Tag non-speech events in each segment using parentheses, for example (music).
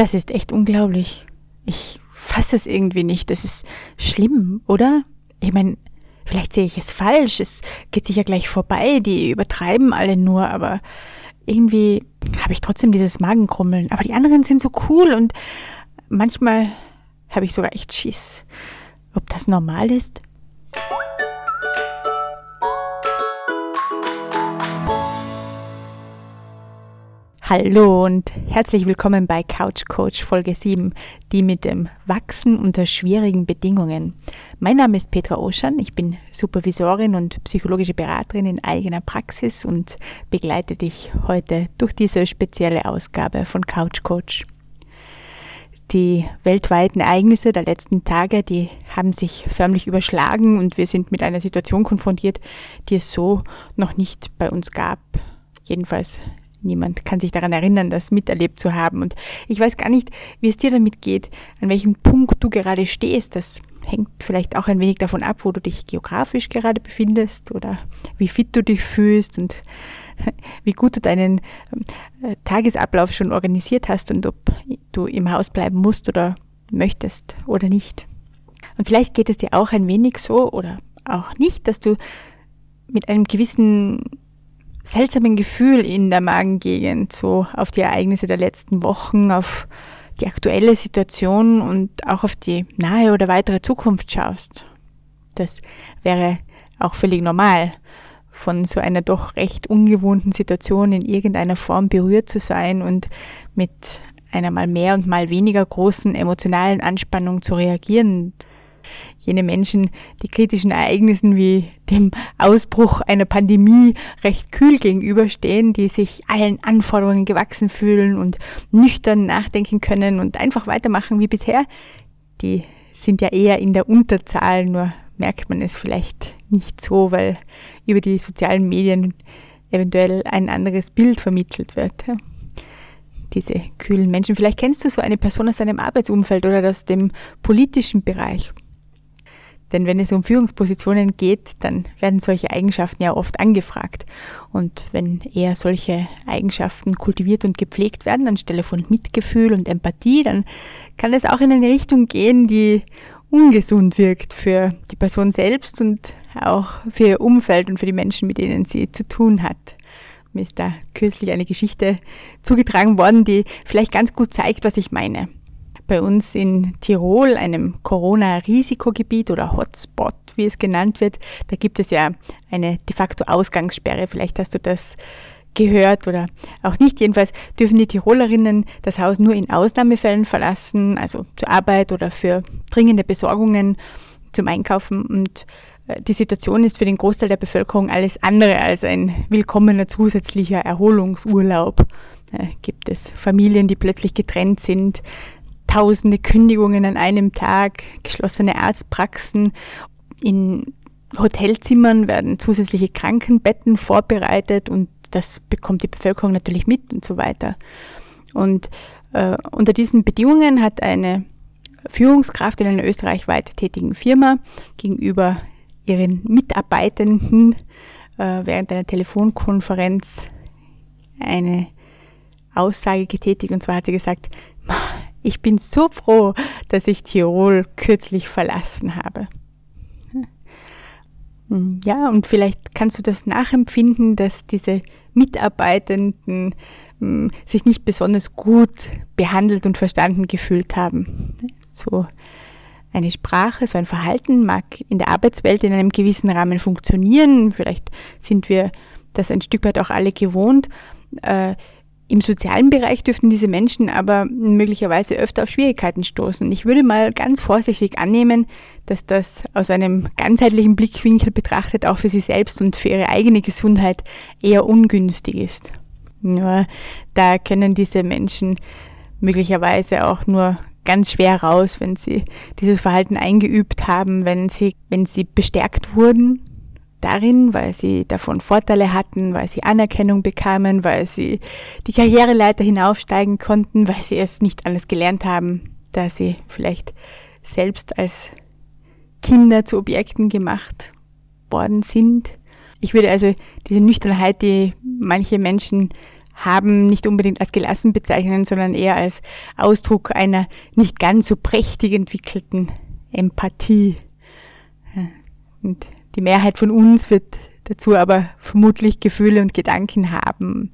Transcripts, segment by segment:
Das ist echt unglaublich. Ich fasse es irgendwie nicht. Das ist schlimm, oder? Ich meine, vielleicht sehe ich es falsch. Es geht sicher gleich vorbei. Die übertreiben alle nur, aber irgendwie habe ich trotzdem dieses Magenkrummeln. Aber die anderen sind so cool und manchmal habe ich sogar echt Schiss. Ob das normal ist? Hallo und herzlich willkommen bei Couch Coach Folge 7, die mit dem Wachsen unter schwierigen Bedingungen. Mein Name ist Petra Oschan, ich bin Supervisorin und psychologische Beraterin in eigener Praxis und begleite dich heute durch diese spezielle Ausgabe von Couch Coach. Die weltweiten Ereignisse der letzten Tage, die haben sich förmlich überschlagen und wir sind mit einer Situation konfrontiert, die es so noch nicht bei uns gab. Jedenfalls Niemand kann sich daran erinnern, das miterlebt zu haben. Und ich weiß gar nicht, wie es dir damit geht, an welchem Punkt du gerade stehst. Das hängt vielleicht auch ein wenig davon ab, wo du dich geografisch gerade befindest oder wie fit du dich fühlst und (laughs) wie gut du deinen äh, Tagesablauf schon organisiert hast und ob du im Haus bleiben musst oder möchtest oder nicht. Und vielleicht geht es dir auch ein wenig so oder auch nicht, dass du mit einem gewissen seltsamen Gefühl in der Magengegend, so auf die Ereignisse der letzten Wochen, auf die aktuelle Situation und auch auf die nahe oder weitere Zukunft schaust. Das wäre auch völlig normal, von so einer doch recht ungewohnten Situation in irgendeiner Form berührt zu sein und mit einer mal mehr und mal weniger großen emotionalen Anspannung zu reagieren jene Menschen, die kritischen Ereignissen wie dem Ausbruch einer Pandemie recht kühl gegenüberstehen, die sich allen Anforderungen gewachsen fühlen und nüchtern nachdenken können und einfach weitermachen wie bisher, die sind ja eher in der Unterzahl, nur merkt man es vielleicht nicht so, weil über die sozialen Medien eventuell ein anderes Bild vermittelt wird. Diese kühlen Menschen. Vielleicht kennst du so eine Person aus deinem Arbeitsumfeld oder aus dem politischen Bereich. Denn wenn es um Führungspositionen geht, dann werden solche Eigenschaften ja oft angefragt. Und wenn eher solche Eigenschaften kultiviert und gepflegt werden, anstelle von Mitgefühl und Empathie, dann kann es auch in eine Richtung gehen, die ungesund wirkt für die Person selbst und auch für ihr Umfeld und für die Menschen, mit denen sie zu tun hat. Mir ist da kürzlich eine Geschichte zugetragen worden, die vielleicht ganz gut zeigt, was ich meine bei uns in Tirol, einem Corona-Risikogebiet oder Hotspot, wie es genannt wird, da gibt es ja eine de facto Ausgangssperre. Vielleicht hast du das gehört oder auch nicht. Jedenfalls dürfen die Tirolerinnen das Haus nur in Ausnahmefällen verlassen, also zur Arbeit oder für dringende Besorgungen zum Einkaufen. Und äh, die Situation ist für den Großteil der Bevölkerung alles andere als ein willkommener zusätzlicher Erholungsurlaub. Da gibt es Familien, die plötzlich getrennt sind, tausende Kündigungen an einem Tag, geschlossene Arztpraxen. In Hotelzimmern werden zusätzliche Krankenbetten vorbereitet und das bekommt die Bevölkerung natürlich mit und so weiter. Und äh, unter diesen Bedingungen hat eine Führungskraft in einer österreichweit tätigen Firma gegenüber ihren Mitarbeitenden äh, während einer Telefonkonferenz eine Aussage getätigt und zwar hat sie gesagt, ich bin so froh, dass ich Tirol kürzlich verlassen habe. Hm, ja, und vielleicht kannst du das nachempfinden, dass diese Mitarbeitenden hm, sich nicht besonders gut behandelt und verstanden gefühlt haben. So eine Sprache, so ein Verhalten mag in der Arbeitswelt in einem gewissen Rahmen funktionieren. Vielleicht sind wir das ein Stück weit auch alle gewohnt. Äh, im sozialen Bereich dürften diese Menschen aber möglicherweise öfter auf Schwierigkeiten stoßen. Ich würde mal ganz vorsichtig annehmen, dass das aus einem ganzheitlichen Blickwinkel betrachtet auch für sie selbst und für ihre eigene Gesundheit eher ungünstig ist. Nur da können diese Menschen möglicherweise auch nur ganz schwer raus, wenn sie dieses Verhalten eingeübt haben, wenn sie, wenn sie bestärkt wurden darin, weil sie davon Vorteile hatten, weil sie Anerkennung bekamen, weil sie die Karriereleiter hinaufsteigen konnten, weil sie es nicht alles gelernt haben, da sie vielleicht selbst als Kinder zu Objekten gemacht worden sind. Ich würde also diese Nüchternheit, die manche Menschen haben, nicht unbedingt als gelassen bezeichnen, sondern eher als Ausdruck einer nicht ganz so prächtig entwickelten Empathie. Und die Mehrheit von uns wird dazu aber vermutlich Gefühle und Gedanken haben.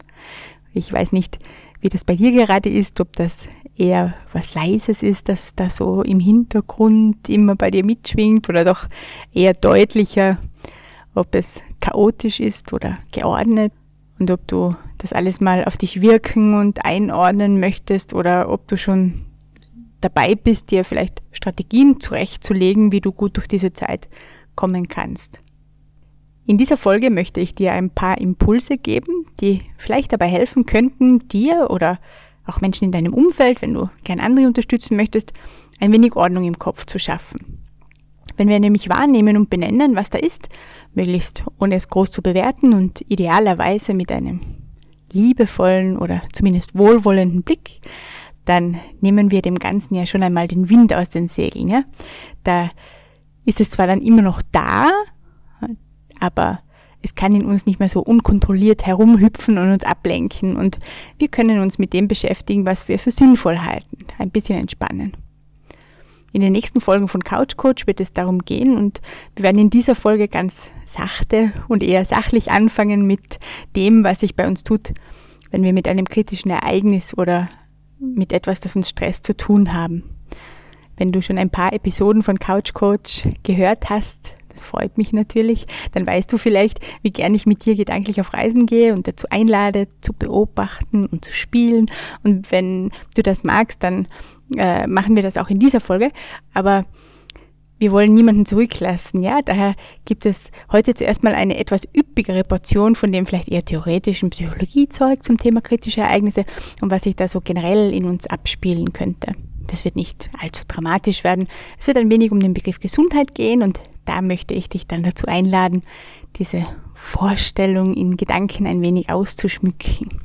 Ich weiß nicht, wie das bei dir gerade ist, ob das eher was Leises ist, das da so im Hintergrund immer bei dir mitschwingt oder doch eher deutlicher, ob es chaotisch ist oder geordnet und ob du das alles mal auf dich wirken und einordnen möchtest oder ob du schon dabei bist, dir vielleicht Strategien zurechtzulegen, wie du gut durch diese Zeit kommen kannst. In dieser Folge möchte ich dir ein paar Impulse geben, die vielleicht dabei helfen könnten, dir oder auch Menschen in deinem Umfeld, wenn du gern andere unterstützen möchtest, ein wenig Ordnung im Kopf zu schaffen. Wenn wir nämlich wahrnehmen und benennen, was da ist, möglichst ohne es groß zu bewerten und idealerweise mit einem liebevollen oder zumindest wohlwollenden Blick, dann nehmen wir dem Ganzen ja schon einmal den Wind aus den Segeln. Ja? Da ist es zwar dann immer noch da, aber es kann in uns nicht mehr so unkontrolliert herumhüpfen und uns ablenken und wir können uns mit dem beschäftigen, was wir für sinnvoll halten. Ein bisschen entspannen. In den nächsten Folgen von Couch Coach wird es darum gehen und wir werden in dieser Folge ganz sachte und eher sachlich anfangen mit dem, was sich bei uns tut, wenn wir mit einem kritischen Ereignis oder mit etwas, das uns Stress zu tun haben. Wenn du schon ein paar Episoden von Couch Coach gehört hast, das freut mich natürlich, dann weißt du vielleicht, wie gern ich mit dir gedanklich auf Reisen gehe und dazu einlade, zu beobachten und zu spielen. Und wenn du das magst, dann äh, machen wir das auch in dieser Folge. Aber wir wollen niemanden zurücklassen, ja. Daher gibt es heute zuerst mal eine etwas üppigere Portion von dem vielleicht eher theoretischen Psychologiezeug zum Thema kritische Ereignisse und was sich da so generell in uns abspielen könnte. Das wird nicht allzu dramatisch werden. Es wird ein wenig um den Begriff Gesundheit gehen und da möchte ich dich dann dazu einladen, diese Vorstellung in Gedanken ein wenig auszuschmücken.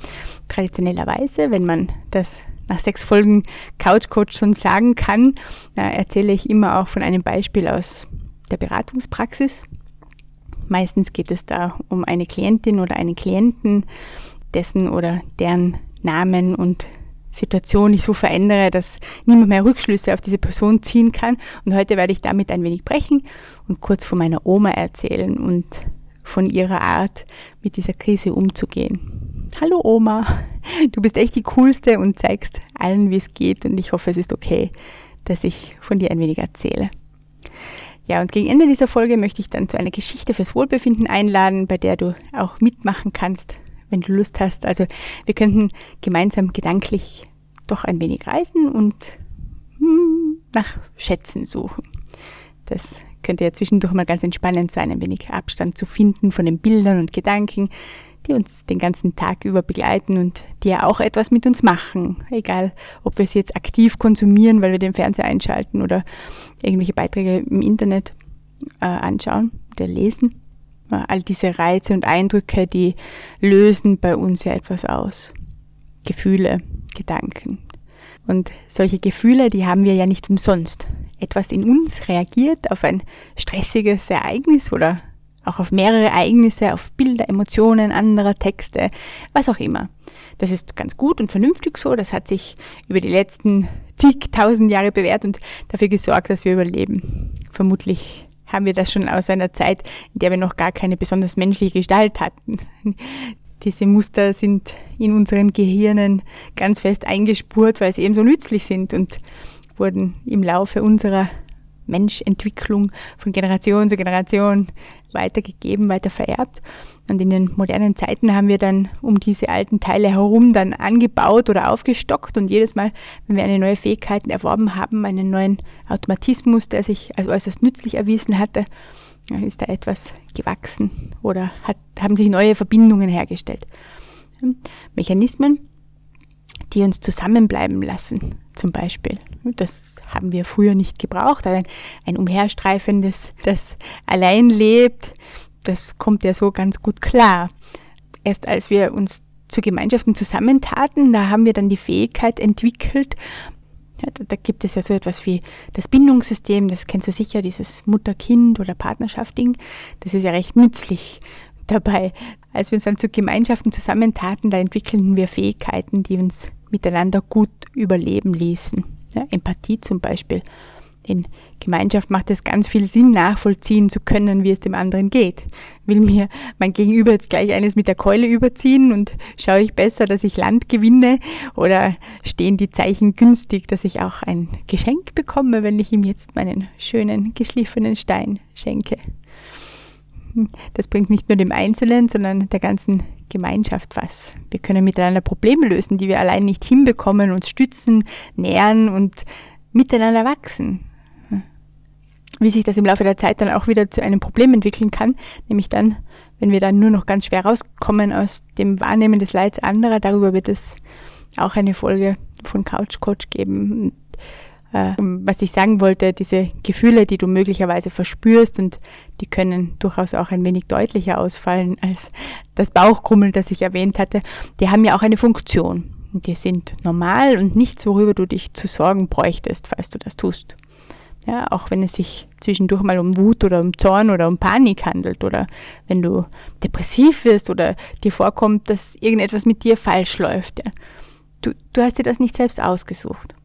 Traditionellerweise, wenn man das nach sechs Folgen Couch Coach schon sagen kann, erzähle ich immer auch von einem Beispiel aus der Beratungspraxis. Meistens geht es da um eine Klientin oder einen Klienten, dessen oder deren Namen und Situation ich so verändere, dass niemand mehr Rückschlüsse auf diese Person ziehen kann. Und heute werde ich damit ein wenig brechen und kurz von meiner Oma erzählen und von ihrer Art, mit dieser Krise umzugehen. Hallo Oma, du bist echt die coolste und zeigst allen, wie es geht und ich hoffe, es ist okay, dass ich von dir ein wenig erzähle. Ja, und gegen Ende dieser Folge möchte ich dann zu einer Geschichte fürs Wohlbefinden einladen, bei der du auch mitmachen kannst, wenn du Lust hast. Also wir könnten gemeinsam gedanklich doch ein wenig reisen und hm, nach Schätzen suchen. Das könnte ja zwischendurch mal ganz entspannend sein, ein wenig Abstand zu finden von den Bildern und Gedanken, die uns den ganzen Tag über begleiten und die ja auch etwas mit uns machen. Egal, ob wir sie jetzt aktiv konsumieren, weil wir den Fernseher einschalten oder irgendwelche Beiträge im Internet äh, anschauen oder lesen. All diese Reize und Eindrücke, die lösen bei uns ja etwas aus. Gefühle, Gedanken. Und solche Gefühle, die haben wir ja nicht umsonst. Etwas in uns reagiert auf ein stressiges Ereignis oder auch auf mehrere Ereignisse, auf Bilder, Emotionen anderer Texte, was auch immer. Das ist ganz gut und vernünftig so. Das hat sich über die letzten zigtausend Jahre bewährt und dafür gesorgt, dass wir überleben. Vermutlich haben wir das schon aus einer Zeit, in der wir noch gar keine besonders menschliche Gestalt hatten. Diese Muster sind in unseren Gehirnen ganz fest eingespurt, weil sie eben so nützlich sind und wurden im Laufe unserer Menschentwicklung von Generation zu Generation weitergegeben, weiter vererbt. Und in den modernen Zeiten haben wir dann um diese alten Teile herum dann angebaut oder aufgestockt. Und jedes Mal, wenn wir eine neue Fähigkeit erworben haben, einen neuen Automatismus, der sich als äußerst nützlich erwiesen hatte, ist da etwas gewachsen oder hat, haben sich neue Verbindungen hergestellt. Mechanismen, die uns zusammenbleiben lassen, zum Beispiel. Das haben wir früher nicht gebraucht. Ein, ein Umherstreifendes, das allein lebt, das kommt ja so ganz gut klar. Erst als wir uns zu Gemeinschaften zusammentaten, da haben wir dann die Fähigkeit entwickelt, ja, da, da, gibt es ja so etwas wie das Bindungssystem, das kennst du sicher, dieses Mutter-Kind- oder Partnerschaft-Ding. Das ist ja recht nützlich dabei. Als wir uns dann zu Gemeinschaften zusammentaten, da entwickelten wir Fähigkeiten, die uns miteinander gut überleben ließen. Ja, Empathie zum Beispiel. In Gemeinschaft macht es ganz viel Sinn, nachvollziehen zu können, wie es dem anderen geht. Will mir mein Gegenüber jetzt gleich eines mit der Keule überziehen und schaue ich besser, dass ich Land gewinne oder stehen die Zeichen günstig, dass ich auch ein Geschenk bekomme, wenn ich ihm jetzt meinen schönen geschliffenen Stein schenke. (laughs) Das bringt nicht nur dem Einzelnen, sondern der ganzen Gemeinschaft was. Wir können miteinander Probleme lösen, die wir allein nicht hinbekommen, uns stützen, nähren und miteinander wachsen. Wie sich das im Laufe der Zeit dann auch wieder zu einem Problem entwickeln kann, nämlich dann, wenn wir dann nur noch ganz schwer rauskommen aus dem Wahrnehmen des Leids anderer, darüber wird es auch eine Folge von Couch Coach geben äh, was ich sagen wollte, diese Gefühle, die du möglicherweise verspürst und die können durchaus auch ein wenig deutlicher ausfallen als das Bauchkrummeln, das ich erwähnt hatte, die haben ja auch eine Funktion. Die sind normal und nichts, worüber du dich zu sorgen bräuchtest, falls du das tust. Ja, auch wenn es sich zwischendurch mal um Wut oder um Zorn oder um Panik handelt oder wenn du depressiv wirst oder dir vorkommt, dass irgendetwas mit dir falsch läuft. Ja. Du, du hast dir das nicht selbst ausgesucht.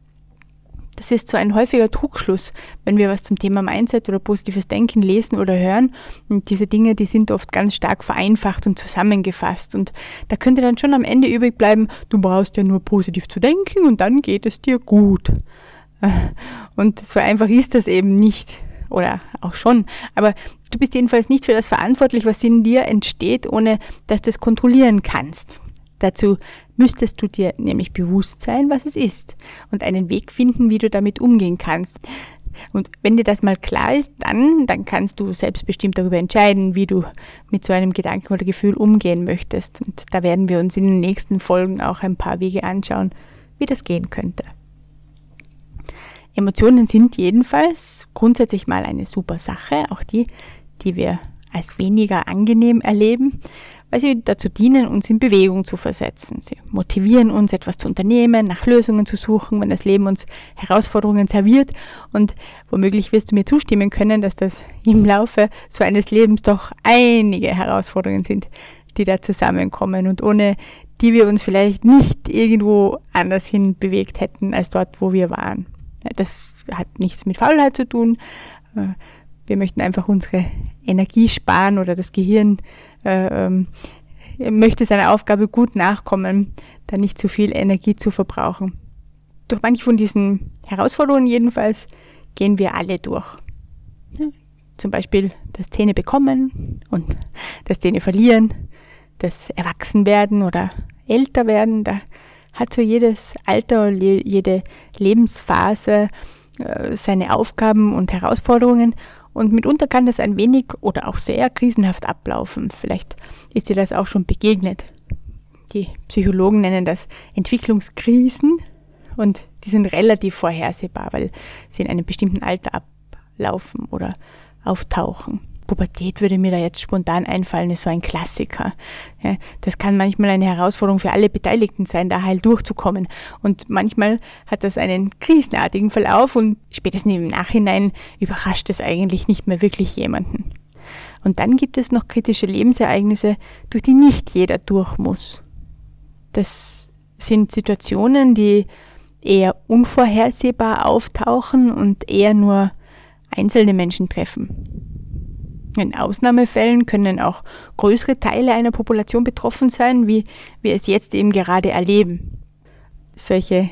Das ist so ein häufiger Trugschluss, wenn wir was zum Thema Mindset oder positives Denken lesen oder hören. Und diese Dinge, die sind oft ganz stark vereinfacht und zusammengefasst. Und da könnte dann schon am Ende übrig bleiben, du brauchst ja nur positiv zu denken und dann geht es dir gut. Und so einfach ist das eben nicht. Oder auch schon. Aber du bist jedenfalls nicht für das verantwortlich, was in dir entsteht, ohne dass du es kontrollieren kannst. Dazu müsstest du dir nämlich bewusst sein, was es ist und einen Weg finden, wie du damit umgehen kannst. Und wenn dir das mal klar ist, dann, dann kannst du selbstbestimmt darüber entscheiden, wie du mit so einem Gedanken oder Gefühl umgehen möchtest. Und da werden wir uns in den nächsten Folgen auch ein paar Wege anschauen, wie das gehen könnte. Emotionen sind jedenfalls grundsätzlich mal eine super Sache, auch die, die wir als weniger angenehm erleben weil sie dazu dienen, uns in Bewegung zu versetzen. Sie motivieren uns, etwas zu unternehmen, nach Lösungen zu suchen, wenn das Leben uns Herausforderungen serviert. Und womöglich wirst du mir zustimmen können, dass das im Laufe so eines Lebens doch einige Herausforderungen sind, die da zusammenkommen und ohne die wir uns vielleicht nicht irgendwo anders hin bewegt hätten als dort, wo wir waren. Das hat nichts mit Faulheit zu tun. Wir möchten einfach unsere Energie sparen oder das Gehirn äh, ähm, möchte seiner Aufgabe gut nachkommen, da nicht zu viel Energie zu verbrauchen. Durch manche von diesen Herausforderungen jedenfalls gehen wir alle durch. Ja, zum Beispiel das Zähne bekommen und das Zähne verlieren, das Erwachsenwerden oder älter werden. Da hat so jedes Alter, jede Lebensphase äh, seine Aufgaben und Herausforderungen und mitunter kann das ein wenig oder auch sehr krisenhaft ablaufen. Vielleicht ist dir das auch schon begegnet. Die Psychologen nennen das Entwicklungskrisen und die sind relativ vorhersehbar, weil sie in einem bestimmten Alter ablaufen oder auftauchen. Pubertät würde mir da jetzt spontan einfallen, ist so ein Klassiker. Das kann manchmal eine Herausforderung für alle Beteiligten sein, da heil durchzukommen. Und manchmal hat das einen krisenartigen Verlauf und spätestens im Nachhinein überrascht es eigentlich nicht mehr wirklich jemanden. Und dann gibt es noch kritische Lebensereignisse, durch die nicht jeder durch muss. Das sind Situationen, die eher unvorhersehbar auftauchen und eher nur einzelne Menschen treffen. In Ausnahmefällen können auch größere Teile einer Population betroffen sein, wie wir es jetzt eben gerade erleben. Solche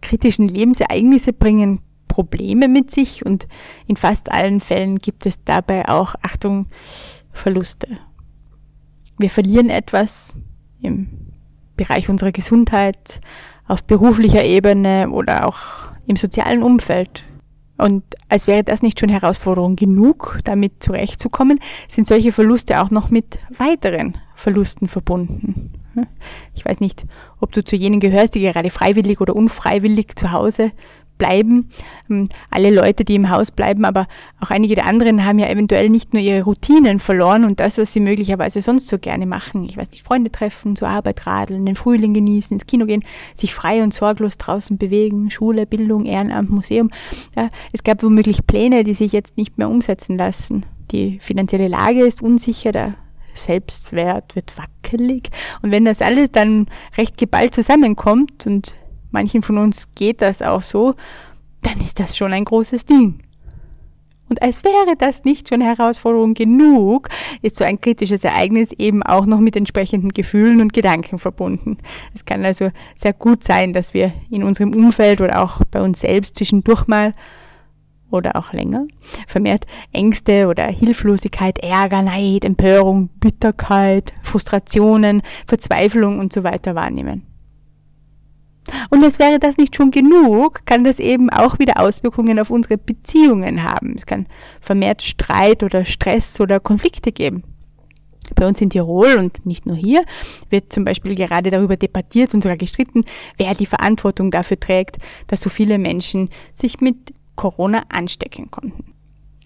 kritischen Lebensereignisse bringen Probleme mit sich und in fast allen Fällen gibt es dabei auch, Achtung, Verluste. Wir verlieren etwas im Bereich unserer Gesundheit, auf beruflicher Ebene oder auch im sozialen Umfeld. Und als wäre das nicht schon Herausforderung genug, damit zurechtzukommen, sind solche Verluste auch noch mit weiteren Verlusten verbunden. Ich weiß nicht, ob du zu jenen gehörst, die gerade freiwillig oder unfreiwillig zu Hause bleiben. Ähm, alle Leute, die im Haus bleiben, aber auch einige der anderen haben ja eventuell nicht nur ihre Routinen verloren und das, was sie möglicherweise sonst so gerne machen. Ich weiß nicht, Freunde treffen, zur Arbeit radeln, den Frühling genießen, ins Kino gehen, sich frei und sorglos draußen bewegen, Schule, Bildung, Ehrenamt, Museum. Ja, es gab womöglich Pläne, die sich jetzt nicht mehr umsetzen lassen. Die finanzielle Lage ist unsicher, da Selbstwert wird wackelig. Und wenn das alles dann recht geballt zusammenkommt und manchen von uns geht das auch so, dann ist das schon ein großes Ding. Und als wäre das nicht schon Herausforderung genug, ist so ein kritisches Ereignis eben auch noch mit entsprechenden Gefühlen und Gedanken verbunden. Es kann also sehr gut sein, dass wir in unserem Umfeld oder auch bei uns selbst zwischendurch mal oder auch länger vermehrt Ängste oder Hilflosigkeit, Ärger, Neid, Empörung, Bitterkeit, Frustrationen, Verzweiflung und so weiter wahrnehmen. Und als wäre das nicht schon genug, kann das eben auch wieder Auswirkungen auf unsere Beziehungen haben. Es kann vermehrt Streit oder Stress oder Konflikte geben. Bei uns in Tirol und nicht nur hier wird zum Beispiel gerade darüber debattiert und sogar gestritten, wer die Verantwortung dafür trägt, dass so viele Menschen sich mit Corona anstecken konnten.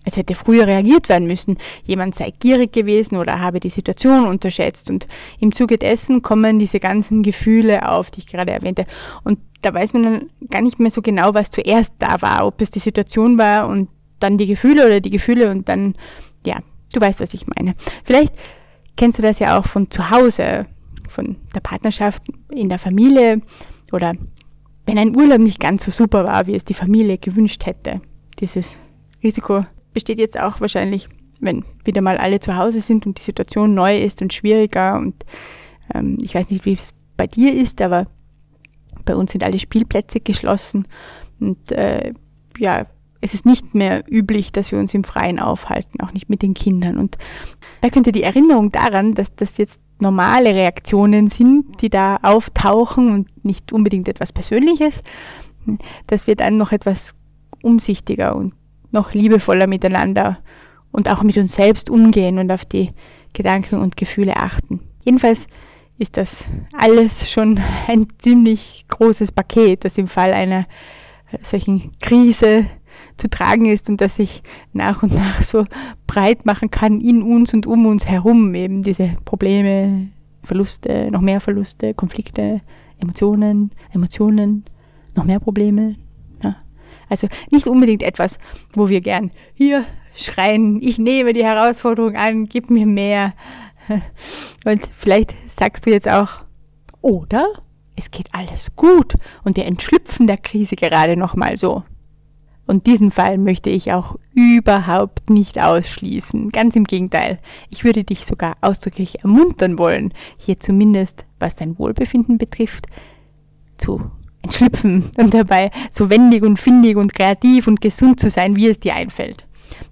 Es hätte früher reagiert werden müssen. Jemand sei gierig gewesen oder habe die Situation unterschätzt. Und im Zuge dessen kommen diese ganzen Gefühle auf, die ich gerade erwähnte. Und da weiß man dann gar nicht mehr so genau, was zuerst da war. Ob es die Situation war und dann die Gefühle oder die Gefühle und dann, ja, du weißt, was ich meine. Vielleicht kennst du das ja auch von zu Hause, von der Partnerschaft, in der Familie oder wenn ein Urlaub nicht ganz so super war, wie es die Familie gewünscht hätte. Dieses Risiko besteht jetzt auch wahrscheinlich, wenn wieder mal alle zu Hause sind und die Situation neu ist und schwieriger. Und ähm, ich weiß nicht, wie es bei dir ist, aber bei uns sind alle Spielplätze geschlossen. Und äh, ja, es ist nicht mehr üblich, dass wir uns im Freien aufhalten, auch nicht mit den Kindern. Und da könnte die Erinnerung daran, dass das jetzt normale Reaktionen sind, die da auftauchen und nicht unbedingt etwas Persönliches, dass wir dann noch etwas umsichtiger und noch liebevoller miteinander und auch mit uns selbst umgehen und auf die Gedanken und Gefühle achten. Jedenfalls ist das alles schon (laughs) ein ziemlich großes Paket, das im Fall einer solchen Krise zu tragen ist und das sich nach und nach so breit machen kann in uns und um uns herum. Eben diese Probleme, Verluste, noch mehr Verluste, Konflikte, Emotionen, Emotionen, noch mehr Probleme, also nicht unbedingt etwas, wo wir gern hier schreien, ich nehme die Herausforderung an, gib mir mehr. (laughs) Und vielleicht sagst du jetzt auch, oder es geht alles gut und wir entschlüpfen der Krise gerade nochmal so. Und diesen Fall möchte ich auch überhaupt nicht ausschließen. Ganz im Gegenteil. Ich würde dich sogar ausdrücklich ermuntern wollen, hier zumindest, was dein Wohlbefinden betrifft, zu entschlüpfen (laughs) und dabei so wendig und findig und kreativ und gesund zu sein, wie es dir einfällt.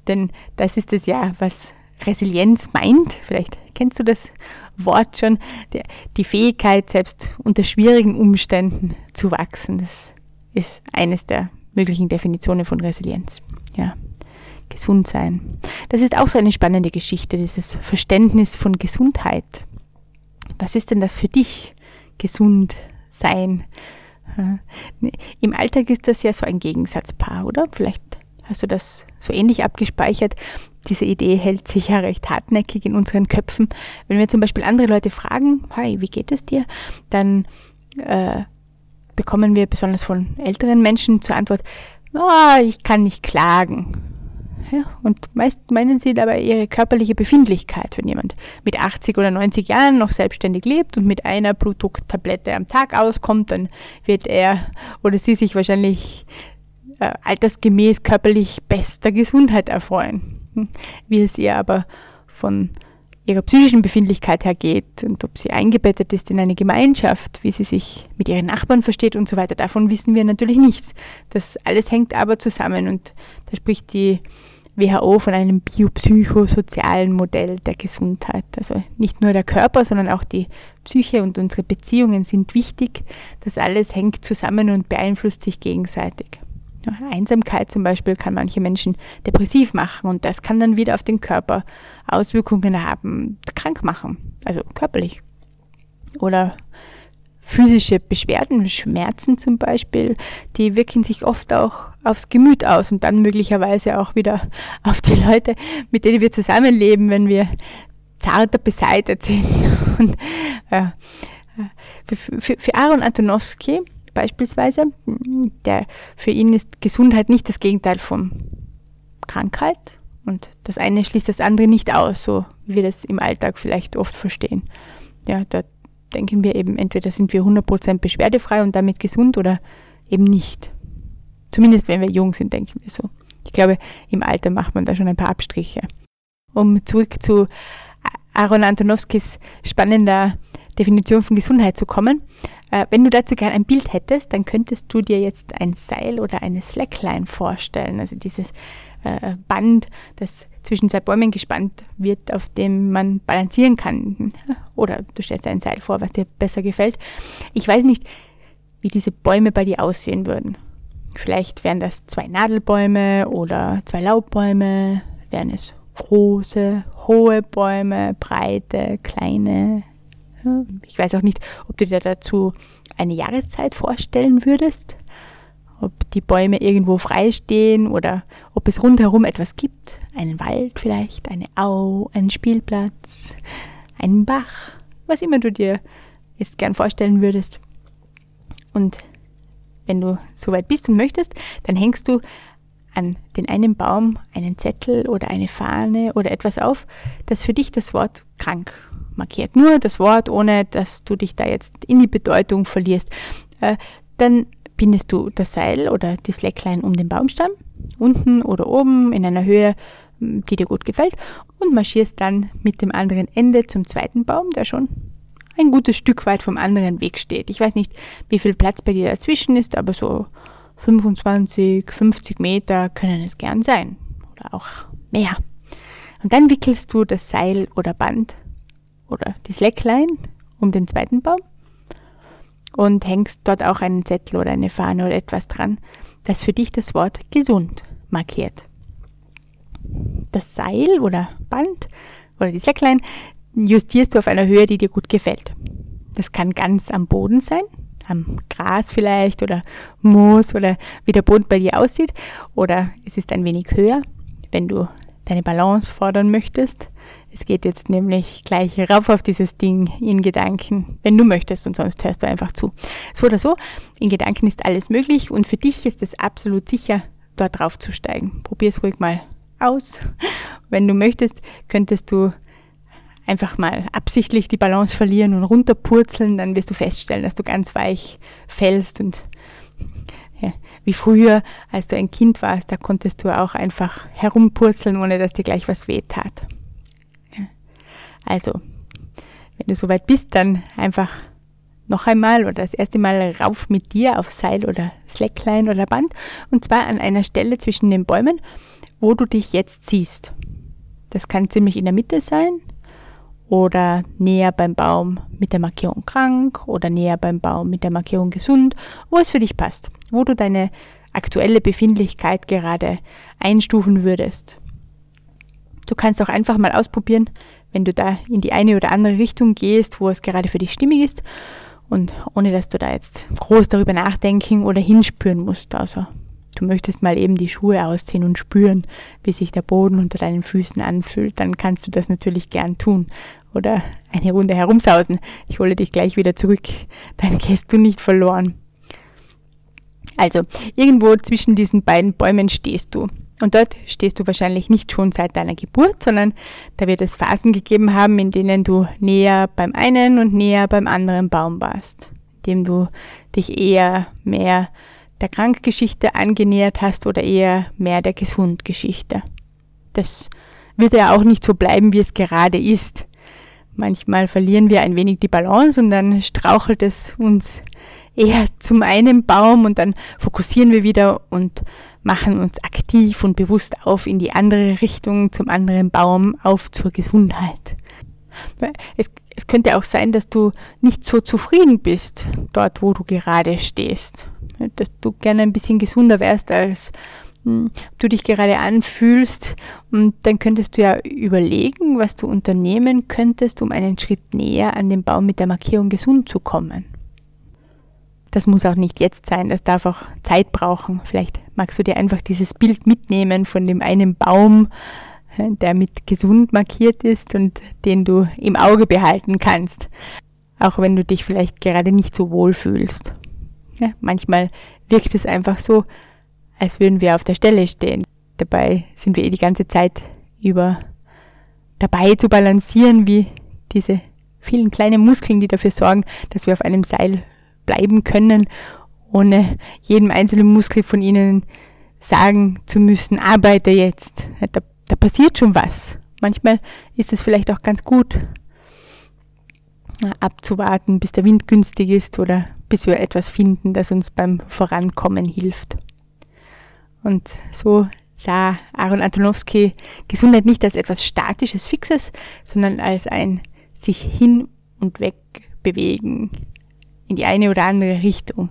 Denn das ist es ja, was Resilienz meint. Vielleicht kennst du das Wort schon. Die Fähigkeit, selbst unter schwierigen Umständen zu wachsen. Das ist eines der möglichen Definitionen von Resilienz. Ja. Gesund sein. Das ist auch so eine spannende Geschichte, dieses Verständnis von Gesundheit. Was ist denn das für dich? Gesund sein. Im Alltag ist das ja so ein Gegensatzpaar, oder? Vielleicht hast du das so ähnlich abgespeichert. Diese Idee hält sich ja recht hartnäckig in unseren Köpfen. Wenn wir zum Beispiel andere Leute fragen, hi, wie geht es dir? Dann äh, bekommen wir besonders von älteren Menschen zur Antwort, oh, ich kann nicht klagen. Ja, und meist meinen sie dabei ihre körperliche Befindlichkeit, wenn jemand mit 80 oder 90 Jahren noch selbstständig lebt und mit einer Blutdrucktablette am Tag auskommt, dann wird er oder sie sich wahrscheinlich äh, altersgemäß körperlich bester Gesundheit erfreuen. Hm, wie es ihr aber von ihrer psychischen Befindlichkeit her geht und ob sie eingebettet ist in eine Gemeinschaft, wie sie sich mit ihren Nachbarn versteht und so weiter. Davon wissen wir natürlich nichts. Das alles hängt aber zusammen und da spricht die WHO von einem biopsychosozialen Modell der Gesundheit. Also nicht nur der Körper, sondern auch die Psyche und unsere Beziehungen sind wichtig. Das alles hängt zusammen und beeinflusst sich gegenseitig. Einsamkeit zum Beispiel kann manche Menschen depressiv machen und das kann dann wieder auf den Körper Auswirkungen haben, krank machen, also körperlich. Oder physische Beschwerden, Schmerzen zum Beispiel, die wirken sich oft auch aufs Gemüt aus und dann möglicherweise auch wieder (laughs) auf die Leute, mit denen wir zusammenleben, wenn wir zarter beseitigt sind. (laughs) Und, ja, für, für, für Aaron Antonowski beispielsweise, der, für ihn ist Gesundheit nicht das Gegenteil von Krankheit und das eine schließt das andere nicht aus, so wie wir das im Alltag vielleicht oft verstehen. Ja, da denken wir eben, entweder sind wir 100% beschwerdefrei und damit gesund oder eben nicht. Zumindest wenn wir jung sind, denken wir so. Ich glaube, im Alter macht man da schon ein paar Abstriche. Um zurück zu Aaron Antonowskis spannender Definition von Gesundheit zu kommen. Äh, wenn du dazu gerne ein Bild hättest, dann könntest du dir jetzt ein Seil oder eine Slackline vorstellen. Also dieses äh, Band, das zwischen zwei Bäumen gespannt wird, auf dem man balancieren kann. Oder du stellst dir ein Seil vor, was dir besser gefällt. Ich weiß nicht, wie diese Bäume bei dir aussehen würden. Vielleicht wären das zwei Nadelbäume oder zwei Laubbäume, wären es große, hohe Bäume, breite, kleine. Ich weiß auch nicht, ob du dir dazu eine Jahreszeit vorstellen würdest, ob die Bäume irgendwo frei stehen oder ob es rundherum etwas gibt, einen Wald vielleicht, eine Au, einen Spielplatz, einen Bach, was immer du dir jetzt gern vorstellen würdest. Und wenn du soweit bist und möchtest, dann hängst du an den einen Baum einen Zettel oder eine Fahne oder etwas auf, das für dich das Wort krank markiert. Nur das Wort, ohne dass du dich da jetzt in die Bedeutung verlierst. Äh, dann bindest du das Seil oder die Slackline um den Baumstamm, unten oder oben in einer Höhe, die dir gut gefällt, und marschierst dann mit dem anderen Ende zum zweiten Baum, der schon ein gutes Stück weit vom anderen Weg steht. Ich weiß nicht, wie viel Platz bei dir dazwischen ist, aber so 25, 50 Meter können es gern sein. Oder auch mehr. Und dann wickelst du das Seil oder Band oder die Slackline um den zweiten Baum und hängst dort auch einen Zettel oder eine Fahne oder etwas dran, das für dich das Wort gesund markiert. Das Seil oder Band oder die Slackline justierst du auf einer Höhe, die dir gut gefällt. Das kann ganz am Boden sein, am Gras vielleicht oder Moos oder wie der Boden bei dir aussieht. Oder es ist ein wenig höher, wenn du deine Balance fordern möchtest. Es geht jetzt nämlich gleich rauf auf dieses Ding in Gedanken, wenn du möchtest und sonst hörst du einfach zu. So oder so, in Gedanken ist alles möglich und für dich ist es absolut sicher, dort drauf zu steigen. Probier es ruhig mal aus. Wenn du möchtest, könntest du einfach mal absichtlich die Balance verlieren und runterpurzeln, dann wirst du feststellen, dass du ganz weich fällst und ja, wie früher, als du ein Kind warst, da konntest du auch einfach herumpurzeln, ohne dass dir gleich was weh tat. Also, wenn du soweit bist, dann einfach noch einmal oder das erste Mal rauf mit dir auf Seil oder Slackline oder Band und zwar an einer Stelle zwischen den Bäumen, wo du dich jetzt siehst. Das kann ziemlich in der Mitte sein, oder näher beim Baum mit der Markierung krank oder näher beim Baum mit der Markierung gesund, wo es für dich passt, wo du deine aktuelle Befindlichkeit gerade einstufen würdest. Du kannst auch einfach mal ausprobieren, wenn du da in die eine oder andere Richtung gehst, wo es gerade für dich stimmig ist und ohne dass du da jetzt groß darüber nachdenken oder hinspüren musst, außer du möchtest mal eben die Schuhe ausziehen und spüren, wie sich der Boden unter deinen Füßen anfühlt, dann kannst du das natürlich gern tun oder eine Runde herumsausen. Ich hole dich gleich wieder zurück, dann gehst du nicht verloren. Also, irgendwo zwischen diesen beiden Bäumen stehst du. Und dort stehst du wahrscheinlich nicht schon seit deiner Geburt, sondern da wird es Phasen gegeben haben, in denen du näher beim einen und näher beim anderen Baum warst, indem du dich eher mehr der Krankgeschichte angenähert hast oder eher mehr der Gesundgeschichte. Das wird ja auch nicht so bleiben, wie es gerade ist. Manchmal verlieren wir ein wenig die Balance und dann strauchelt es uns eher zum einen Baum und dann fokussieren wir wieder und machen uns aktiv und bewusst auf in die andere Richtung, zum anderen Baum, auf zur Gesundheit. Es, es könnte auch sein, dass du nicht so zufrieden bist dort, wo du gerade stehst. Dass du gerne ein bisschen gesunder wärst als hm, du dich gerade anfühlst. Und dann könntest du ja überlegen, was du unternehmen könntest, um einen Schritt näher an den Baum mit der Markierung gesund zu kommen. Das muss auch nicht jetzt sein, das darf auch Zeit brauchen. Vielleicht magst du dir einfach dieses Bild mitnehmen von dem einen Baum, der mit gesund markiert ist und den du im Auge behalten kannst, auch wenn du dich vielleicht gerade nicht so wohl fühlst. Ja, manchmal wirkt es einfach so, als würden wir auf der Stelle stehen. Dabei sind wir eh die ganze Zeit über dabei zu balancieren, wie diese vielen kleinen Muskeln, die dafür sorgen, dass wir auf einem Seil bleiben können, ohne jedem einzelnen Muskel von ihnen sagen zu müssen, arbeite jetzt. Da, da passiert schon was. Manchmal ist es vielleicht auch ganz gut, abzuwarten, bis der Wind günstig ist oder bis wir etwas finden, das uns beim Vorankommen hilft. Und so sah Aaron Antonowski Gesundheit nicht als etwas Statisches, Fixes, sondern als ein sich hin und weg bewegen in die eine oder andere Richtung.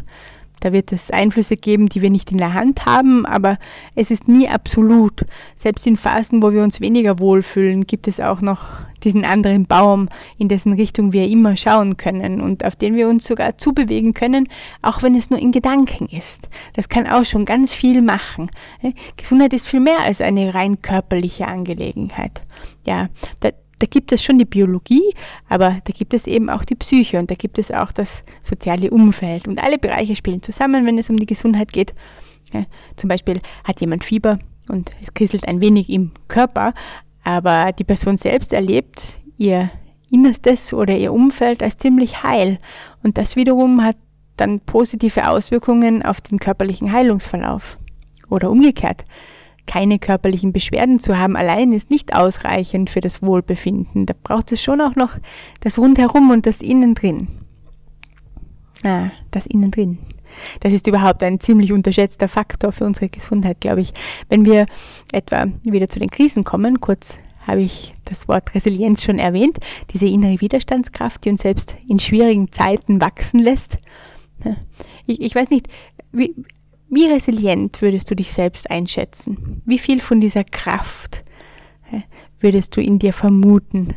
Da wird es Einflüsse geben, die wir nicht in der Hand haben, aber es ist nie absolut. Selbst in Phasen, wo wir uns weniger wohlfühlen, gibt es auch noch diesen anderen Baum, in dessen Richtung wir immer schauen können und auf den wir uns sogar zubewegen können, auch wenn es nur in Gedanken ist. Das kann auch schon ganz viel machen. Gesundheit ist viel mehr als eine rein körperliche Angelegenheit. Ja, da gibt es schon die Biologie, aber da gibt es eben auch die Psyche und da gibt es auch das soziale Umfeld. Und alle Bereiche spielen zusammen, wenn es um die Gesundheit geht. Ja, zum Beispiel hat jemand Fieber und es krisselt ein wenig im Körper, aber die Person selbst erlebt ihr Innerstes oder ihr Umfeld als ziemlich heil. Und das wiederum hat dann positive Auswirkungen auf den körperlichen Heilungsverlauf. Oder umgekehrt keine körperlichen Beschwerden zu haben, allein ist nicht ausreichend für das Wohlbefinden. Da braucht es schon auch noch das Rundherum und das Innen drin. Ah, das Innen drin. Das ist überhaupt ein ziemlich unterschätzter Faktor für unsere Gesundheit, glaube ich. Wenn wir etwa wieder zu den Krisen kommen, kurz habe ich das Wort Resilienz schon erwähnt, diese innere Widerstandskraft, die uns selbst in schwierigen Zeiten wachsen lässt. Ich, ich weiß nicht, wie, wie resilient würdest du dich selbst einschätzen? Wie viel von dieser Kraft würdest du in dir vermuten?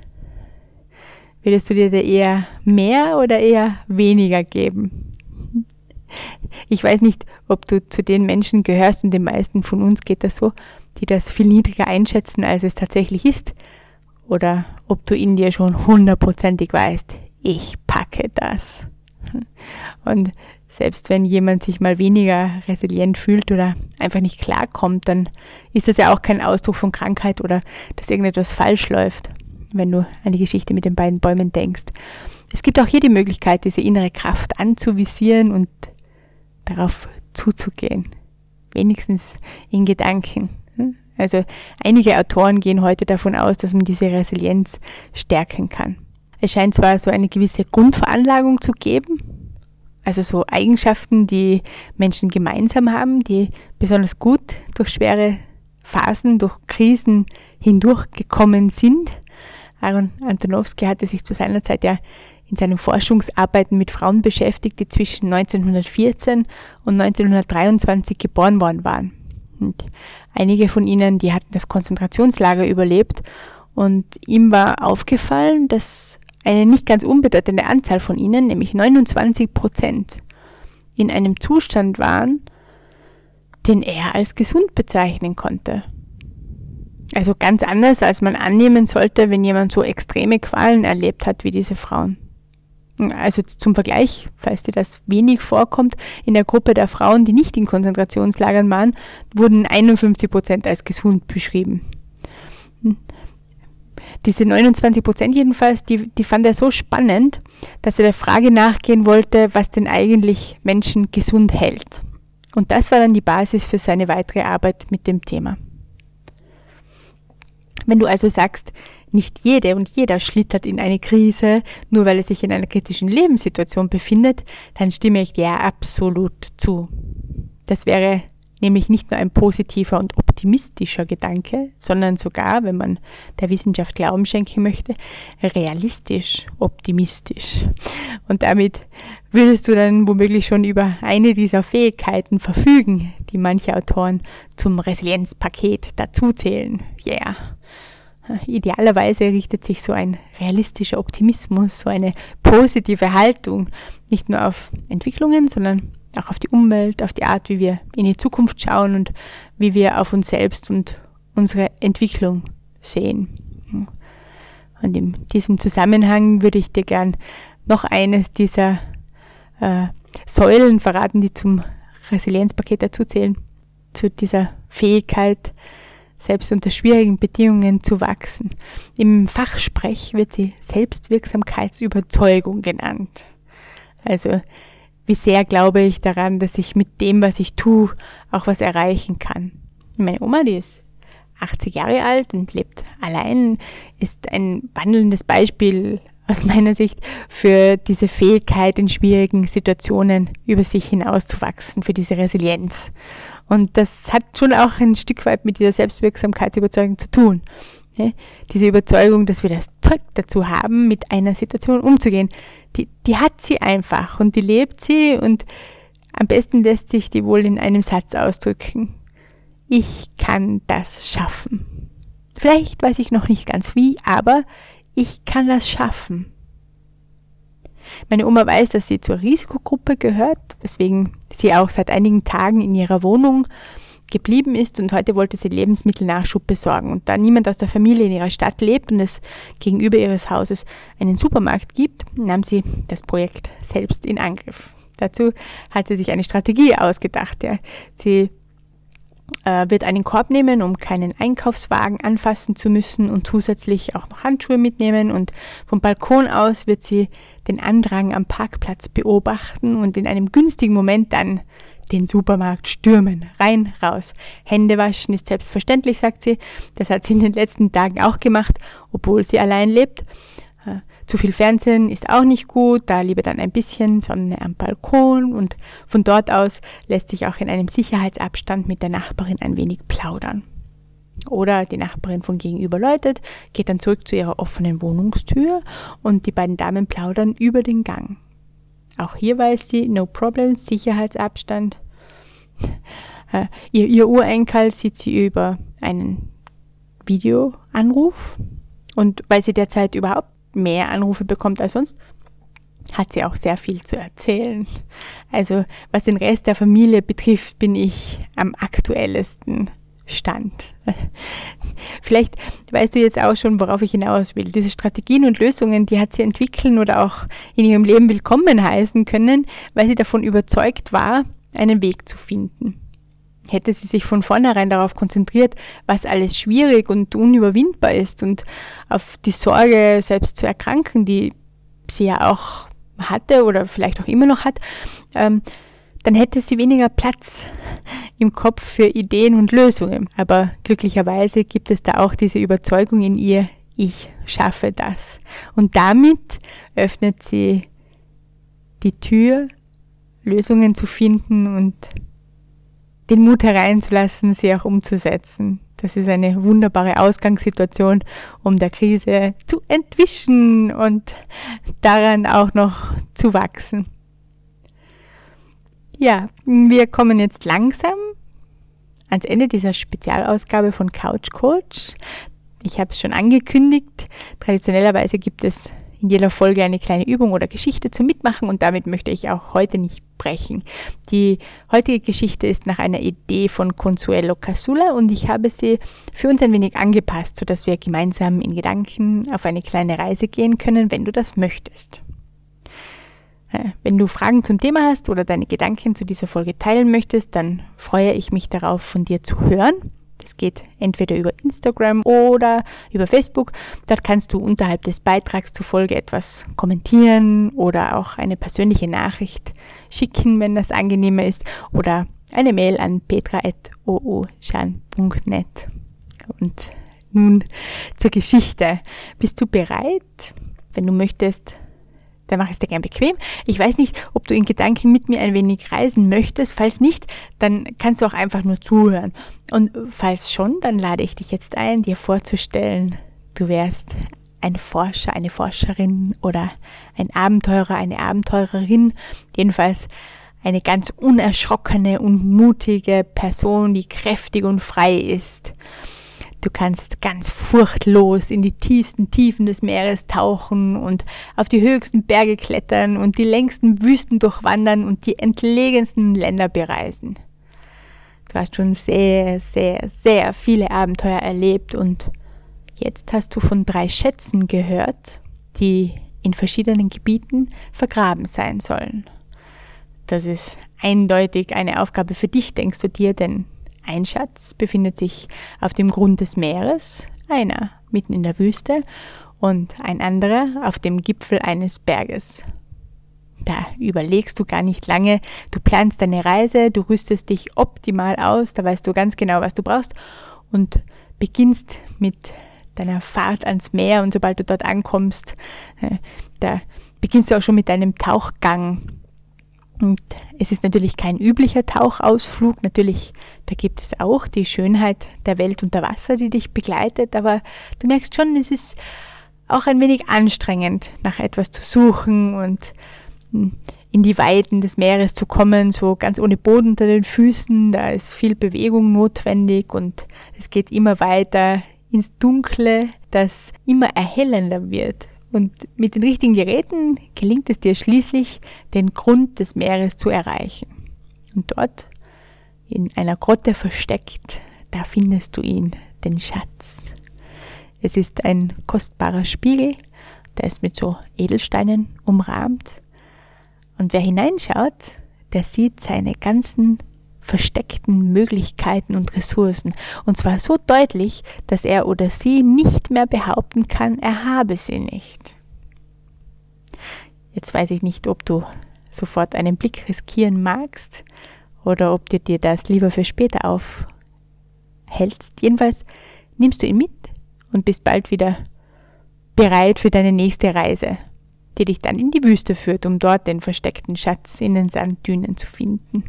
Würdest du dir da eher mehr oder eher weniger geben? Ich weiß nicht, ob du zu den Menschen gehörst, und den meisten von uns geht das so, die das viel niedriger einschätzen, als es tatsächlich ist. Oder ob du in dir schon hundertprozentig weißt, ich packe das. Und selbst wenn jemand sich mal weniger resilient fühlt oder einfach nicht klarkommt, dann ist das ja auch kein Ausdruck von Krankheit oder dass irgendetwas falsch läuft, wenn du an die Geschichte mit den beiden Bäumen denkst. Es gibt auch hier die Möglichkeit, diese innere Kraft anzuvisieren und darauf zuzugehen. Wenigstens in Gedanken. Also einige Autoren gehen heute davon aus, dass man diese Resilienz stärken kann. Es scheint zwar so eine gewisse Grundveranlagung zu geben, also so Eigenschaften, die Menschen gemeinsam haben, die besonders gut durch schwere Phasen, durch Krisen hindurchgekommen sind. Aaron Antonowski hatte sich zu seiner Zeit ja in seinen Forschungsarbeiten mit Frauen beschäftigt, die zwischen 1914 und 1923 geboren worden waren. Und einige von ihnen, die hatten das Konzentrationslager überlebt und ihm war aufgefallen, dass eine nicht ganz unbedeutende Anzahl von ihnen, nämlich 29 Prozent, in einem Zustand waren, den er als gesund bezeichnen konnte. Also ganz anders, als man annehmen sollte, wenn jemand so extreme Qualen erlebt hat wie diese Frauen. Also zum Vergleich, falls dir das wenig vorkommt, in der Gruppe der Frauen, die nicht in Konzentrationslagern waren, wurden 51 Prozent als gesund beschrieben. Diese 29 Prozent jedenfalls, die, die fand er so spannend, dass er der Frage nachgehen wollte, was denn eigentlich Menschen gesund hält. Und das war dann die Basis für seine weitere Arbeit mit dem Thema. Wenn du also sagst, nicht jede und jeder schlittert in eine Krise, nur weil er sich in einer kritischen Lebenssituation befindet, dann stimme ich dir absolut zu. Das wäre nämlich nicht nur ein positiver und optimistischer Gedanke, sondern sogar, wenn man der Wissenschaft Glauben schenken möchte, realistisch optimistisch. Und damit würdest du dann womöglich schon über eine dieser Fähigkeiten verfügen, die manche Autoren zum Resilienzpaket dazuzählen. Yeah. Idealerweise richtet sich so ein realistischer Optimismus, so eine positive Haltung nicht nur auf Entwicklungen, sondern auch auf die Umwelt, auf die Art, wie wir in die Zukunft schauen und wie wir auf uns selbst und unsere Entwicklung sehen. Und in diesem Zusammenhang würde ich dir gern noch eines dieser äh, Säulen verraten, die zum Resilienzpaket dazuzählen, zu dieser Fähigkeit, selbst unter schwierigen Bedingungen zu wachsen. Im Fachsprech wird sie Selbstwirksamkeitsüberzeugung genannt. Also wie sehr glaube ich daran, dass ich mit dem, was ich tue, auch was erreichen kann. Meine Oma, die ist 80 Jahre alt und lebt allein, ist ein wandelndes Beispiel aus meiner Sicht für diese Fähigkeit in schwierigen Situationen über sich hinauszuwachsen, für diese Resilienz. Und das hat schon auch ein Stück weit mit dieser Selbstwirksamkeitsüberzeugung zu tun. Diese Überzeugung, dass wir das Zeug dazu haben, mit einer Situation umzugehen, die, die hat sie einfach und die lebt sie und am besten lässt sich die wohl in einem Satz ausdrücken. Ich kann das schaffen. Vielleicht weiß ich noch nicht ganz wie, aber ich kann das schaffen. Meine Oma weiß, dass sie zur Risikogruppe gehört, weswegen sie auch seit einigen Tagen in ihrer Wohnung geblieben ist und heute wollte sie Lebensmittelnachschub besorgen. Und da niemand aus der Familie in ihrer Stadt lebt und es gegenüber ihres Hauses einen Supermarkt gibt, nahm sie das Projekt selbst in Angriff. Dazu hat sie sich eine Strategie ausgedacht. Ja. Sie äh, wird einen Korb nehmen, um keinen Einkaufswagen anfassen zu müssen und zusätzlich auch noch Handschuhe mitnehmen. Und vom Balkon aus wird sie den Andrang am Parkplatz beobachten und in einem günstigen Moment dann den Supermarkt stürmen. Rein, raus. Hände waschen ist selbstverständlich, sagt sie. Das hat sie in den letzten Tagen auch gemacht, obwohl sie allein lebt. Äh, zu viel Fernsehen ist auch nicht gut, da lieber dann ein bisschen Sonne am Balkon und von dort aus lässt sich auch in einem Sicherheitsabstand mit der Nachbarin ein wenig plaudern. Oder die Nachbarin von gegenüber läutet, geht dann zurück zu ihrer offenen Wohnungstür und die beiden Damen plaudern über den Gang. Auch hier weiß sie, no problem, Sicherheitsabstand. (laughs) Äh, ihr, ihr Urenkel sieht sie über einen Videoanruf und weil sie derzeit überhaupt mehr Anrufe bekommt als sonst, hat sie auch sehr viel zu erzählen. Also was den Rest der Familie betrifft, bin ich am aktuellesten Stand. (laughs) Vielleicht weißt du jetzt auch schon, worauf ich hinaus will. Diese Strategien und Lösungen, die hat sie entwickeln oder auch in ihrem Leben willkommen heißen können, weil sie davon überzeugt war, einen Weg zu finden. Hätte sie sich von vornherein darauf konzentriert, was alles schwierig und unüberwindbar ist und auf die Sorge, selbst zu erkranken, die sie ja auch hatte oder vielleicht auch immer noch hat, ähm, dann hätte sie weniger Platz im Kopf für Ideen und Lösungen. Aber glücklicherweise gibt es da auch diese Überzeugung in ihr, ich schaffe das. Und damit öffnet sie die Tür, Lösungen zu finden und den Mut hereinzulassen, sie auch umzusetzen. Das ist eine wunderbare Ausgangssituation, um der Krise zu entwischen und daran auch noch zu wachsen. Ja, wir kommen jetzt langsam ans Ende dieser Spezialausgabe von Couch Coach. Ich habe es schon angekündigt. Traditionellerweise gibt es in jeder Folge eine kleine Übung oder Geschichte zum Mitmachen und damit möchte ich auch heute nicht brechen. Die heutige Geschichte ist nach einer Idee von Consuelo Casula und ich habe sie für uns ein wenig angepasst, sodass wir gemeinsam in Gedanken auf eine kleine Reise gehen können, wenn du das möchtest. Äh, wenn du Fragen zum Thema hast oder deine Gedanken zu dieser Folge teilen möchtest, dann freue ich mich darauf, von dir zu hören. Das geht entweder über Instagram oder über Facebook. Dort kannst du unterhalb des Beitrags zur Folge etwas kommentieren oder auch eine persönliche Nachricht schicken, wenn das angenehmer ist, oder eine Mail an petra.ooschan.net. Und nun zur Geschichte. Bist du bereit? Wenn du möchtest, dann mache ich es dir gern bequem. Ich weiß nicht, ob du in Gedanken mit mir ein wenig reisen möchtest. Falls nicht, dann kannst du auch einfach nur zuhören. Und falls schon, dann lade ich dich jetzt ein, dir vorzustellen, du wärst ein Forscher, eine Forscherin oder ein Abenteurer, eine Abenteurerin. Jedenfalls eine ganz unerschrockene und mutige Person, die kräftig und frei ist Du kannst ganz furchtlos in die tiefsten Tiefen des Meeres tauchen und auf die höchsten Berge klettern und die längsten Wüsten durchwandern und die entlegensten Länder bereisen. Du hast schon sehr, sehr, sehr viele Abenteuer erlebt und jetzt hast du von drei Schätzen gehört, die in verschiedenen Gebieten vergraben sein sollen. Das ist eindeutig eine Aufgabe für dich, denkst du dir, denn Ein Schatz befindet sich auf dem Grund des Meeres, einer mitten in der Wüste und ein anderer auf dem Gipfel eines Berges. Da überlegst du gar nicht lange, du planst deine Reise, du rüstest dich optimal aus, da weißt du ganz genau, was du brauchst und beginnst mit deiner Fahrt ans Meer und sobald du dort ankommst, äh, da beginnst du auch schon mit deinem Tauchgang. Und es ist natürlich kein üblicher Tauchausflug, natürlich, da gibt es auch die Schönheit der Welt unter Wasser, die dich begleitet, aber du merkst schon, es ist auch ein wenig anstrengend, nach etwas zu suchen und hm, in die Weiten des Meeres zu kommen, so ganz ohne Boden unter den Füßen. Da ist viel Bewegung notwendig und es geht immer weiter ins Dunkle, das immer erhellender wird. Und mit den richtigen Geräten gelingt es dir schließlich, den Grund des Meeres zu erreichen. Und dort, in einer Grotte versteckt, da findest du ihn, den Schatz. Es ist ein kostbarer Spiegel, der ist mit so Edelsteinen umrahmt. Und wer hineinschaut, der sieht seine ganzen versteckten Möglichkeiten und Ressourcen. Und zwar so deutlich, dass er oder sie nicht mehr behaupten kann, er habe sie nicht. Jetzt weiß ich nicht, ob du sofort einen Blick riskieren magst oder ob du dir das lieber für später aufhältst. Jedenfalls nimmst du ihn mit und bist bald wieder bereit für deine nächste Reise, die dich dann in die Wüste führt, um dort den versteckten Schatz in den Sanddünen zu finden.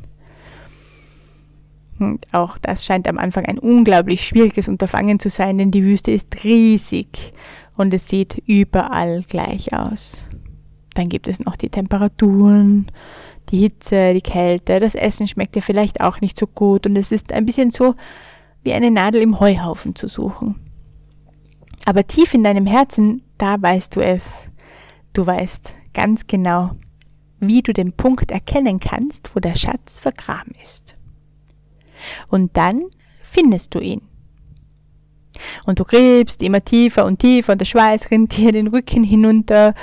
Und auch das scheint am Anfang ein unglaublich schwieriges Unterfangen zu sein, denn die Wüste ist riesig und es sieht überall gleich aus. Dann gibt es noch die Temperaturen, die Hitze, die Kälte, das Essen schmeckt dir vielleicht auch nicht so gut und es ist ein bisschen so wie eine Nadel im Heuhaufen zu suchen. Aber tief in deinem Herzen, da weißt du es. Du weißt ganz genau, wie du den Punkt erkennen kannst, wo der Schatz vergraben ist. Und dann findest du ihn. Und du gräbst immer tiefer und tiefer und der Schweiß rinnt dir den Rücken hinunter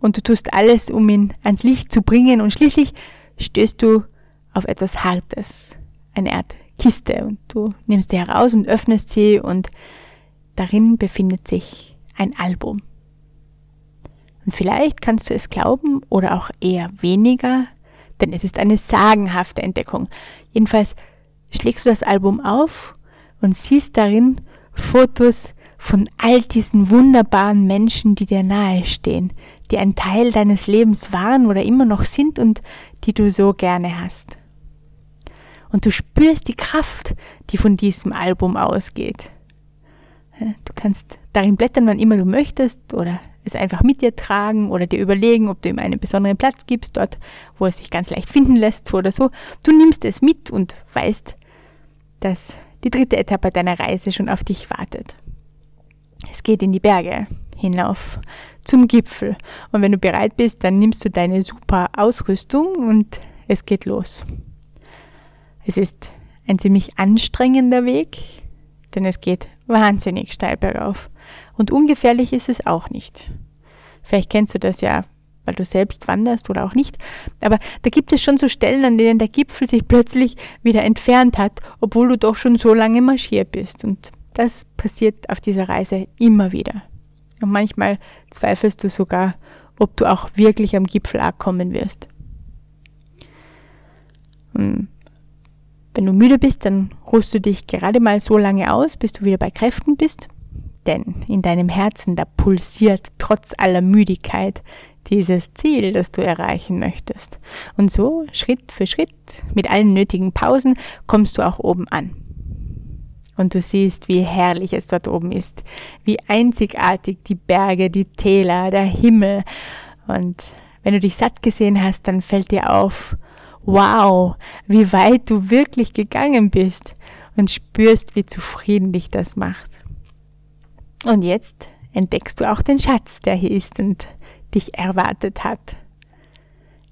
und du tust alles, um ihn ans Licht zu bringen und schließlich stößt du auf etwas Hartes, eine Art Kiste und du nimmst sie heraus und öffnest sie und darin befindet sich ein Album. Und vielleicht kannst du es glauben oder auch eher weniger, denn es ist eine sagenhafte Entdeckung. Jedenfalls schlägst du das Album auf und siehst darin Fotos von all diesen wunderbaren Menschen, die dir nahestehen, die ein Teil deines Lebens waren oder immer noch sind und die du so gerne hast. Und du spürst die Kraft, die von diesem Album ausgeht. Du kannst darin blättern, wann immer du möchtest oder es einfach mit dir tragen oder dir überlegen, ob du ihm einen besonderen Platz gibst, dort, wo es sich ganz leicht finden lässt oder so. Du nimmst es mit und weißt, dass die dritte Etappe deiner Reise schon auf dich wartet. Es geht in die Berge hinauf zum Gipfel. Und wenn du bereit bist, dann nimmst du deine super Ausrüstung und es geht los. Es ist ein ziemlich anstrengender Weg, denn es geht wahnsinnig steil bergauf. Und ungefährlich ist es auch nicht. Vielleicht kennst du das ja, weil du selbst wanderst oder auch nicht. Aber da gibt es schon so Stellen, an denen der Gipfel sich plötzlich wieder entfernt hat, obwohl du doch schon so lange marschiert bist. Und das passiert auf dieser Reise immer wieder. Und manchmal zweifelst du sogar, ob du auch wirklich am Gipfel ankommen wirst. Und wenn du müde bist, dann ruhst du dich gerade mal so lange aus, bis du wieder bei Kräften bist. Denn in deinem Herzen, da pulsiert trotz aller Müdigkeit dieses Ziel, das du erreichen möchtest. Und so, Schritt für Schritt, mit allen nötigen Pausen, kommst du auch oben an. Und du siehst, wie herrlich es dort oben ist, wie einzigartig die Berge, die Täler, der Himmel. Und wenn du dich satt gesehen hast, dann fällt dir auf, wow, wie weit du wirklich gegangen bist und spürst, wie zufrieden dich das macht. Und jetzt entdeckst du auch den Schatz, der hier ist und dich erwartet hat.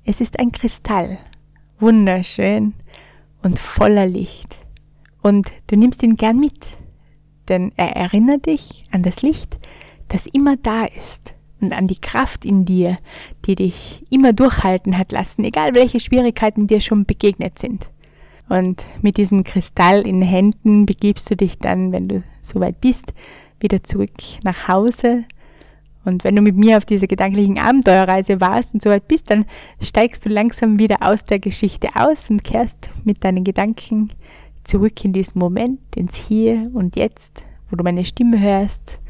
Es ist ein Kristall, wunderschön und voller Licht. Und du nimmst ihn gern mit, denn er erinnert dich an das Licht, das immer da ist und an die Kraft in dir, die dich immer durchhalten hat lassen, egal welche Schwierigkeiten dir schon begegnet sind. Und mit diesem Kristall in den Händen begibst du dich dann, wenn du soweit bist, wieder zurück nach Hause. Und wenn du mit mir auf dieser gedanklichen Abenteuerreise warst und soweit bist, dann steigst du langsam wieder aus der Geschichte aus und kehrst mit deinen Gedanken zurück in diesen Moment, ins Hier und Jetzt, wo du meine Stimme hörst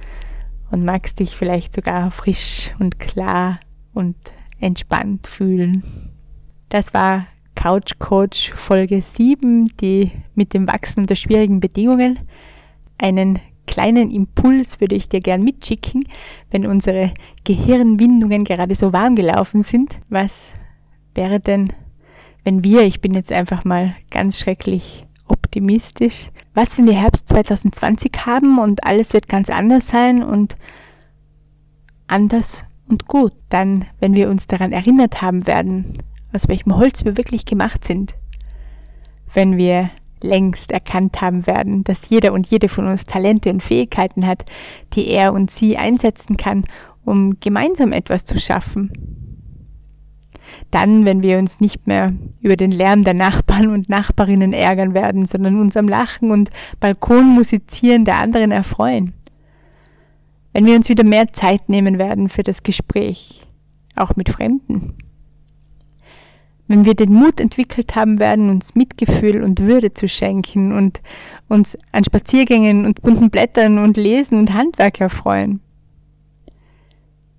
und magst dich vielleicht sogar frisch und klar und entspannt fühlen. Das war Couch Coach Folge 7, die mit dem Wachsen unter schwierigen Bedingungen. Einen kleinen Impuls würde ich dir gern mitschicken, wenn unsere Gehirnwindungen gerade so warm gelaufen sind. Was wäre denn, wenn wir, ich bin jetzt einfach mal ganz schrecklich optimistisch, was wenn wir Herbst 2020 haben und alles wird ganz anders sein und anders und gut, dann, wenn wir uns daran erinnert haben werden, aus welchem Holz wir wirklich gemacht sind, wenn wir längst erkannt haben werden, dass jeder und jede von uns Talente und Fähigkeiten hat, die er und sie einsetzen kann, um gemeinsam etwas zu schaffen. Dann, wenn wir uns nicht mehr über den Lärm der Nachbarn und Nachbarinnen ärgern werden, sondern uns am Lachen und Balkonmusizieren der anderen erfreuen wenn wir uns wieder mehr Zeit nehmen werden für das Gespräch, auch mit Fremden. Wenn wir den Mut entwickelt haben werden, uns Mitgefühl und Würde zu schenken und uns an Spaziergängen und bunten Blättern und Lesen und Handwerk erfreuen.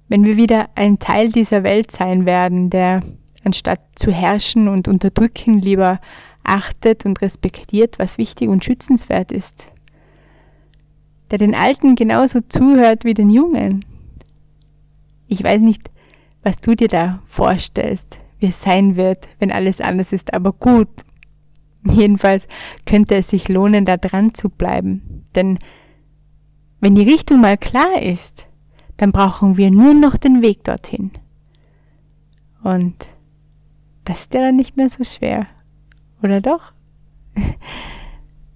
Wenn wir wieder ein Teil dieser Welt sein werden, der anstatt zu herrschen und unterdrücken lieber achtet und respektiert, was wichtig und schützenswert ist der den Alten genauso zuhört wie den Jungen. Ich weiß nicht, was du dir da vorstellst, wie es sein wird, wenn alles anders ist, aber gut. Jedenfalls könnte es sich lohnen, da dran zu bleiben. Denn wenn die Richtung mal klar ist, dann brauchen wir nur noch den Weg dorthin. Und das ist ja dann nicht mehr so schwer. Oder doch? (laughs)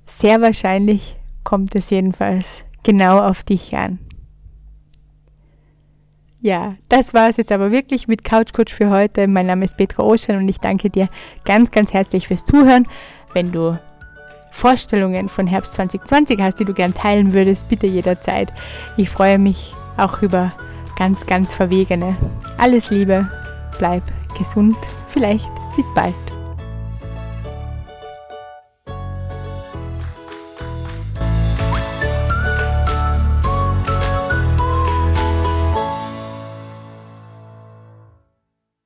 Sehr wahrscheinlich kommt es jedenfalls genau auf dich an. Ja, das war es jetzt aber wirklich mit Couch Coach für heute. Mein Name ist Petra Ocean und ich danke dir ganz, ganz herzlich fürs Zuhören. Wenn du Vorstellungen von Herbst 2020 hast, die du gern teilen würdest, bitte jederzeit. Ich freue mich auch über ganz, ganz Verwegene. Alles Liebe, bleib gesund, vielleicht bis bald.